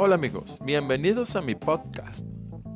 Hola amigos, bienvenidos a mi podcast.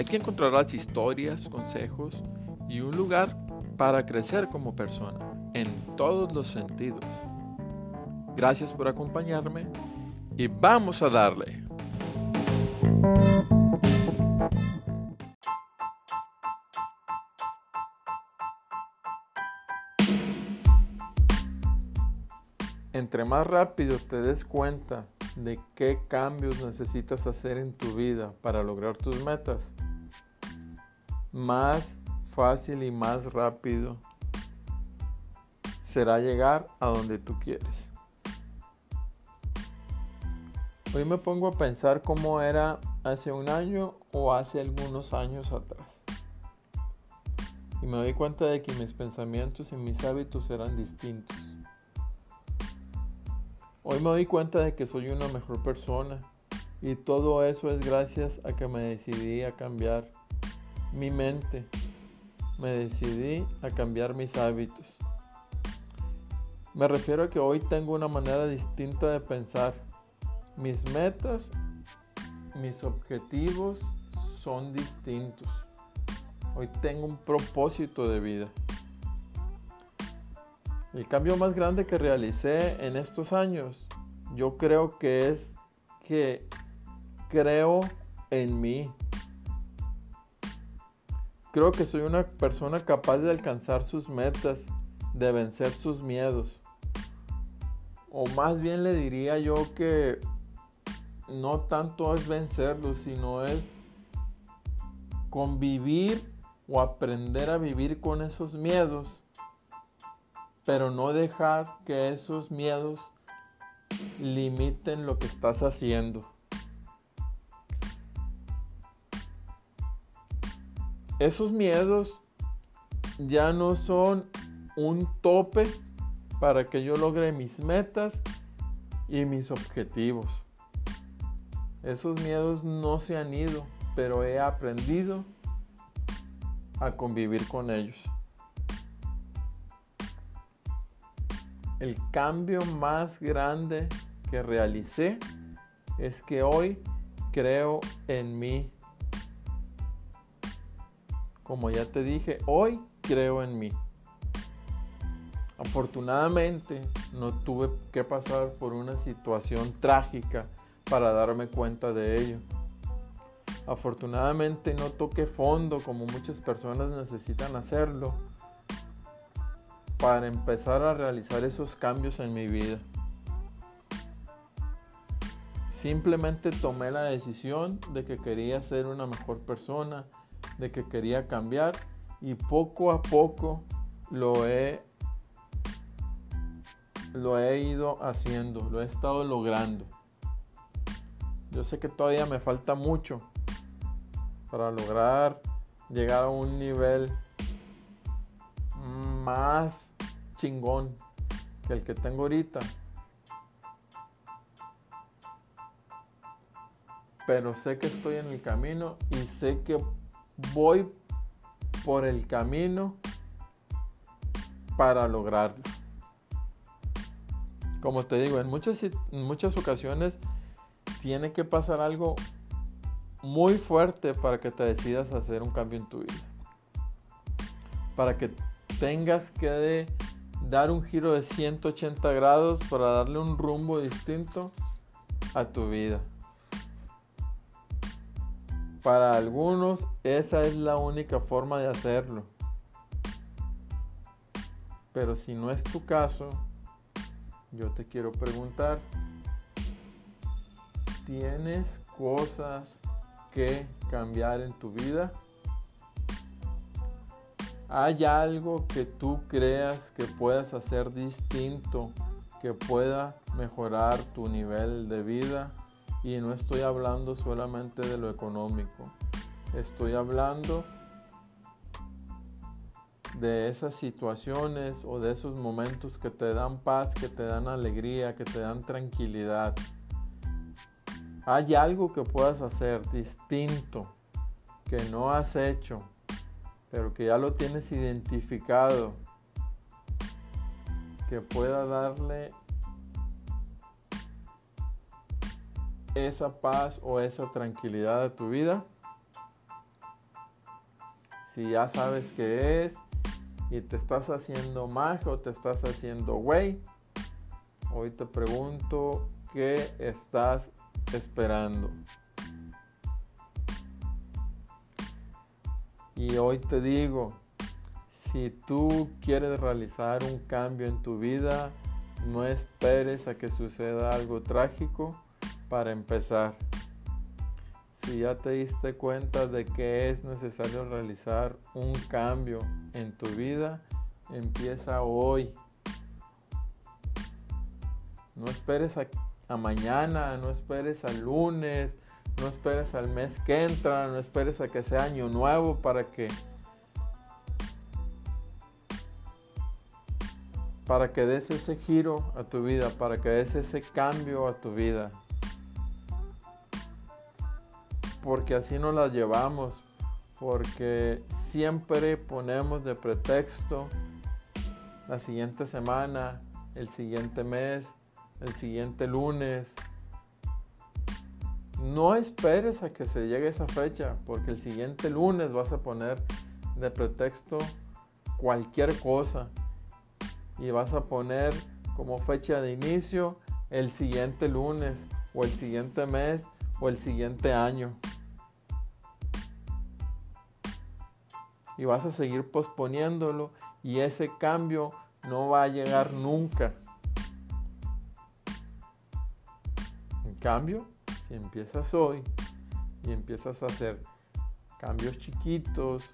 Aquí encontrarás historias, consejos y un lugar para crecer como persona en todos los sentidos. Gracias por acompañarme y vamos a darle. Entre más rápido te des cuenta de qué cambios necesitas hacer en tu vida para lograr tus metas, más fácil y más rápido será llegar a donde tú quieres. Hoy me pongo a pensar cómo era hace un año o hace algunos años atrás. Y me doy cuenta de que mis pensamientos y mis hábitos eran distintos. Hoy me doy cuenta de que soy una mejor persona y todo eso es gracias a que me decidí a cambiar mi mente. Me decidí a cambiar mis hábitos. Me refiero a que hoy tengo una manera distinta de pensar. Mis metas, mis objetivos son distintos. Hoy tengo un propósito de vida. El cambio más grande que realicé en estos años, yo creo que es que creo en mí. Creo que soy una persona capaz de alcanzar sus metas, de vencer sus miedos. O más bien le diría yo que no tanto es vencerlos, sino es convivir o aprender a vivir con esos miedos pero no dejar que esos miedos limiten lo que estás haciendo. Esos miedos ya no son un tope para que yo logre mis metas y mis objetivos. Esos miedos no se han ido, pero he aprendido a convivir con ellos. El cambio más grande que realicé es que hoy creo en mí. Como ya te dije, hoy creo en mí. Afortunadamente no tuve que pasar por una situación trágica para darme cuenta de ello. Afortunadamente no toqué fondo como muchas personas necesitan hacerlo para empezar a realizar esos cambios en mi vida. Simplemente tomé la decisión de que quería ser una mejor persona, de que quería cambiar y poco a poco lo he lo he ido haciendo, lo he estado logrando. Yo sé que todavía me falta mucho para lograr llegar a un nivel más chingón que el que tengo ahorita. Pero sé que estoy en el camino y sé que voy por el camino para lograrlo. Como te digo, en muchas, en muchas ocasiones tiene que pasar algo muy fuerte para que te decidas hacer un cambio en tu vida. Para que tengas que dar un giro de 180 grados para darle un rumbo distinto a tu vida. Para algunos esa es la única forma de hacerlo. Pero si no es tu caso, yo te quiero preguntar, ¿tienes cosas que cambiar en tu vida? ¿Hay algo que tú creas que puedas hacer distinto, que pueda mejorar tu nivel de vida? Y no estoy hablando solamente de lo económico, estoy hablando de esas situaciones o de esos momentos que te dan paz, que te dan alegría, que te dan tranquilidad. Hay algo que puedas hacer distinto que no has hecho pero que ya lo tienes identificado, que pueda darle esa paz o esa tranquilidad de tu vida? Si ya sabes qué es y te estás haciendo majo, te estás haciendo güey, hoy te pregunto qué estás esperando. Y hoy te digo, si tú quieres realizar un cambio en tu vida, no esperes a que suceda algo trágico para empezar. Si ya te diste cuenta de que es necesario realizar un cambio en tu vida, empieza hoy. No esperes a, mañana, no esperes al lunes, no esperes al mes que entra, no esperes a que sea año nuevo para que para que des ese giro a tu vida, para que des ese cambio a tu vida. Porque así nos la llevamos, porque siempre ponemos de pretexto la siguiente semana, el siguiente mes, el siguiente lunes, no esperes a que se llegue esa fecha, porque el siguiente lunes vas a poner de pretexto cualquier cosa y vas a poner como fecha de inicio el siguiente lunes o el siguiente mes o el siguiente año. Y vas a seguir posponiéndolo y ese cambio no va a llegar nunca. En cambio, empiezas hoy y empiezas a hacer cambios chiquitos,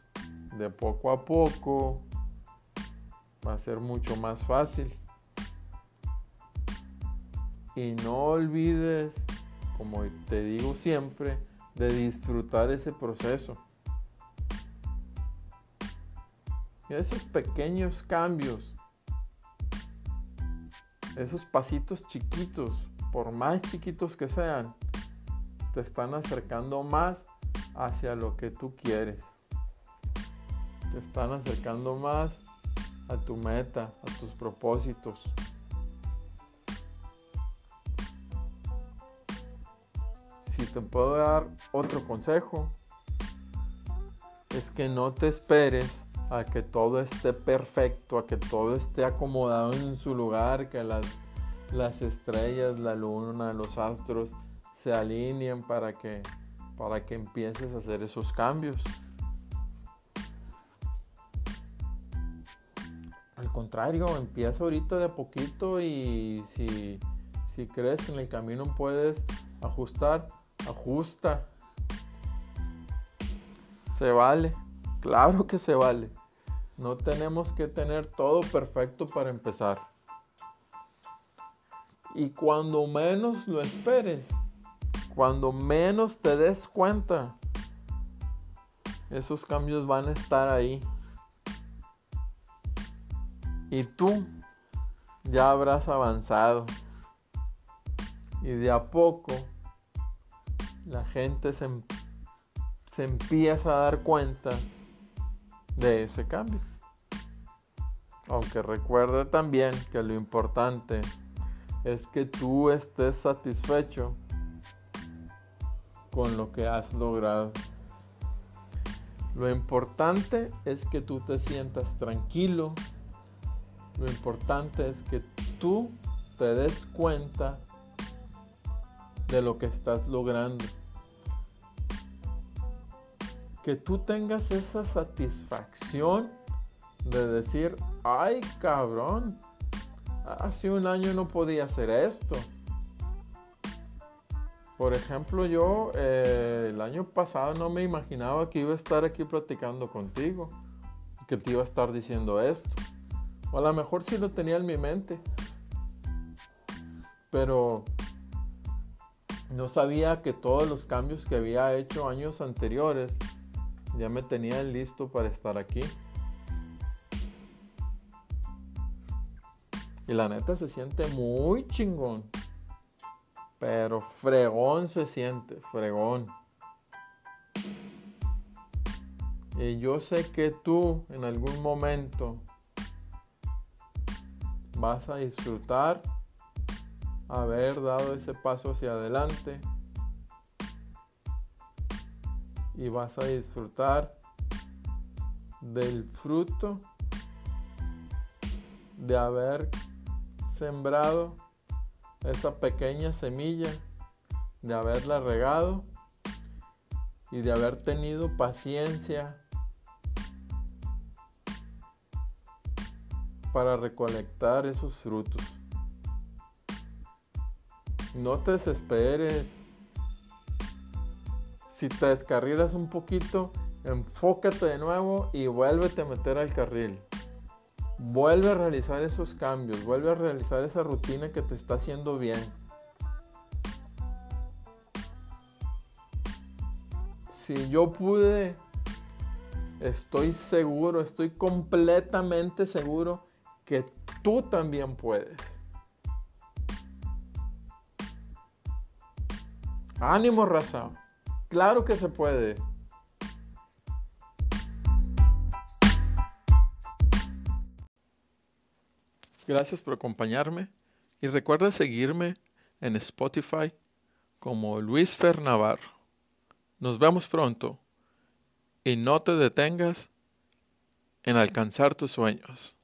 de poco a poco, va a ser mucho más fácil. Y no olvides, como te digo siempre, de disfrutar ese proceso. Esos pequeños cambios, esos pasitos chiquitos, por más chiquitos que sean, te están acercando más hacia lo que tú quieres. Te están acercando más a tu meta, a tus propósitos. Si te puedo dar otro consejo, es que no te esperes a que todo esté perfecto, a que todo esté acomodado en su lugar, que las, las estrellas, la luna, los astros se alineen para que, para que empieces a hacer esos cambios. Al contrario, empieza ahorita de a poquito y si, si crees en el camino puedes ajustar, ajusta. Se vale, claro que se vale. No tenemos que tener todo perfecto para empezar. Y cuando menos lo esperes, cuando menos te des cuenta, esos cambios van a estar ahí. Y tú ya habrás avanzado. Y de a poco la gente se, em-, se empieza a dar cuenta de ese cambio. Aunque recuerde también que lo importante es que tú estés satisfecho con lo que has logrado. Lo importante es que tú te sientas tranquilo. Lo importante es que tú te des cuenta de lo que estás logrando. Que tú tengas esa satisfacción de decir, ay cabrón, hace un año no podía hacer esto. Por ejemplo, yo eh, el año pasado no me imaginaba que iba a estar aquí platicando contigo, que te iba a estar diciendo esto. O a lo mejor sí lo tenía en mi mente, pero no sabía que todos los cambios que había hecho años anteriores ya me tenían listo para estar aquí. Y la neta se siente muy chingón. Pero fregón se siente, fregón. Y yo sé que tú en algún momento vas a disfrutar haber dado ese paso hacia adelante y vas a disfrutar del fruto de haber sembrado esa pequeña semilla, de haberla regado y de haber tenido paciencia para recolectar esos frutos. No te desesperes. Si te descarrilas un poquito, enfócate de nuevo y vuélvete a meter al carril. Vuelve a realizar esos cambios, vuelve a realizar esa rutina que te está haciendo bien. Si yo pude, estoy seguro, estoy completamente seguro que tú también puedes. Ánimo, raza. Claro que se puede. Gracias por acompañarme y recuerda seguirme en Spotify como Luis Fernavarro. Nos vemos pronto y no te detengas en alcanzar tus sueños.